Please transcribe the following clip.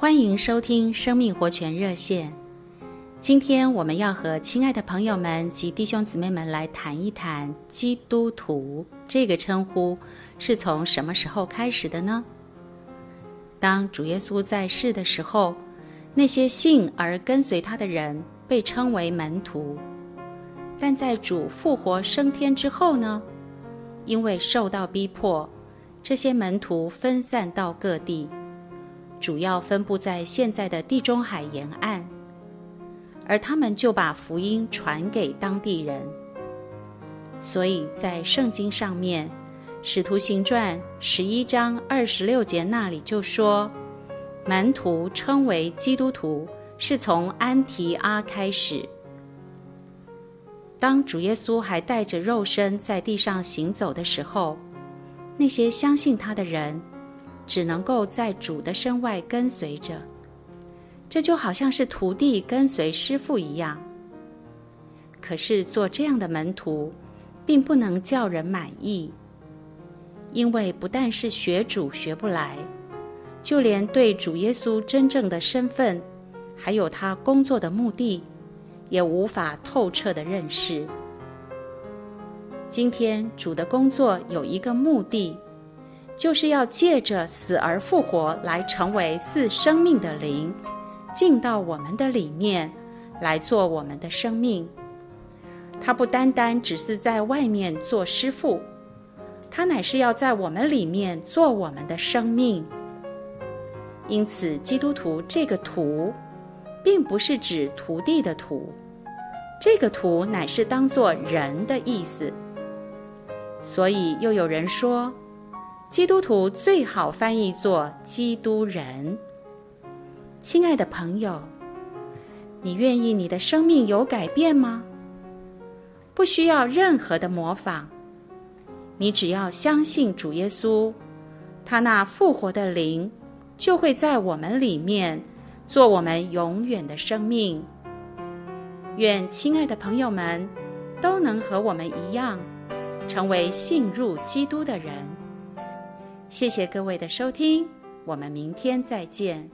欢迎收听生命活泉热线。今天我们要和亲爱的朋友们及弟兄姊妹们来谈一谈“基督徒”这个称呼是从什么时候开始的呢？当主耶稣在世的时候，那些信而跟随他的人被称为门徒；但在主复活升天之后呢，因为受到逼迫，这些门徒分散到各地。主要分布在现在的地中海沿岸，而他们就把福音传给当地人。所以在圣经上面，《使徒行传》十一章二十六节那里就说，门徒称为基督徒是从安提阿开始。当主耶稣还带着肉身在地上行走的时候，那些相信他的人。只能够在主的身外跟随着，这就好像是徒弟跟随师傅一样。可是做这样的门徒，并不能叫人满意，因为不但是学主学不来，就连对主耶稣真正的身份，还有他工作的目的，也无法透彻的认识。今天主的工作有一个目的。就是要借着死而复活来成为赐生命的灵，进到我们的里面来做我们的生命。他不单单只是在外面做师傅，他乃是要在我们里面做我们的生命。因此，基督徒这个“徒”，并不是指徒弟的“徒”，这个“徒”乃是当做人的意思。所以，又有人说。基督徒最好翻译作基督人。亲爱的朋友，你愿意你的生命有改变吗？不需要任何的模仿，你只要相信主耶稣，他那复活的灵就会在我们里面做我们永远的生命。愿亲爱的朋友们都能和我们一样，成为信入基督的人。谢谢各位的收听，我们明天再见。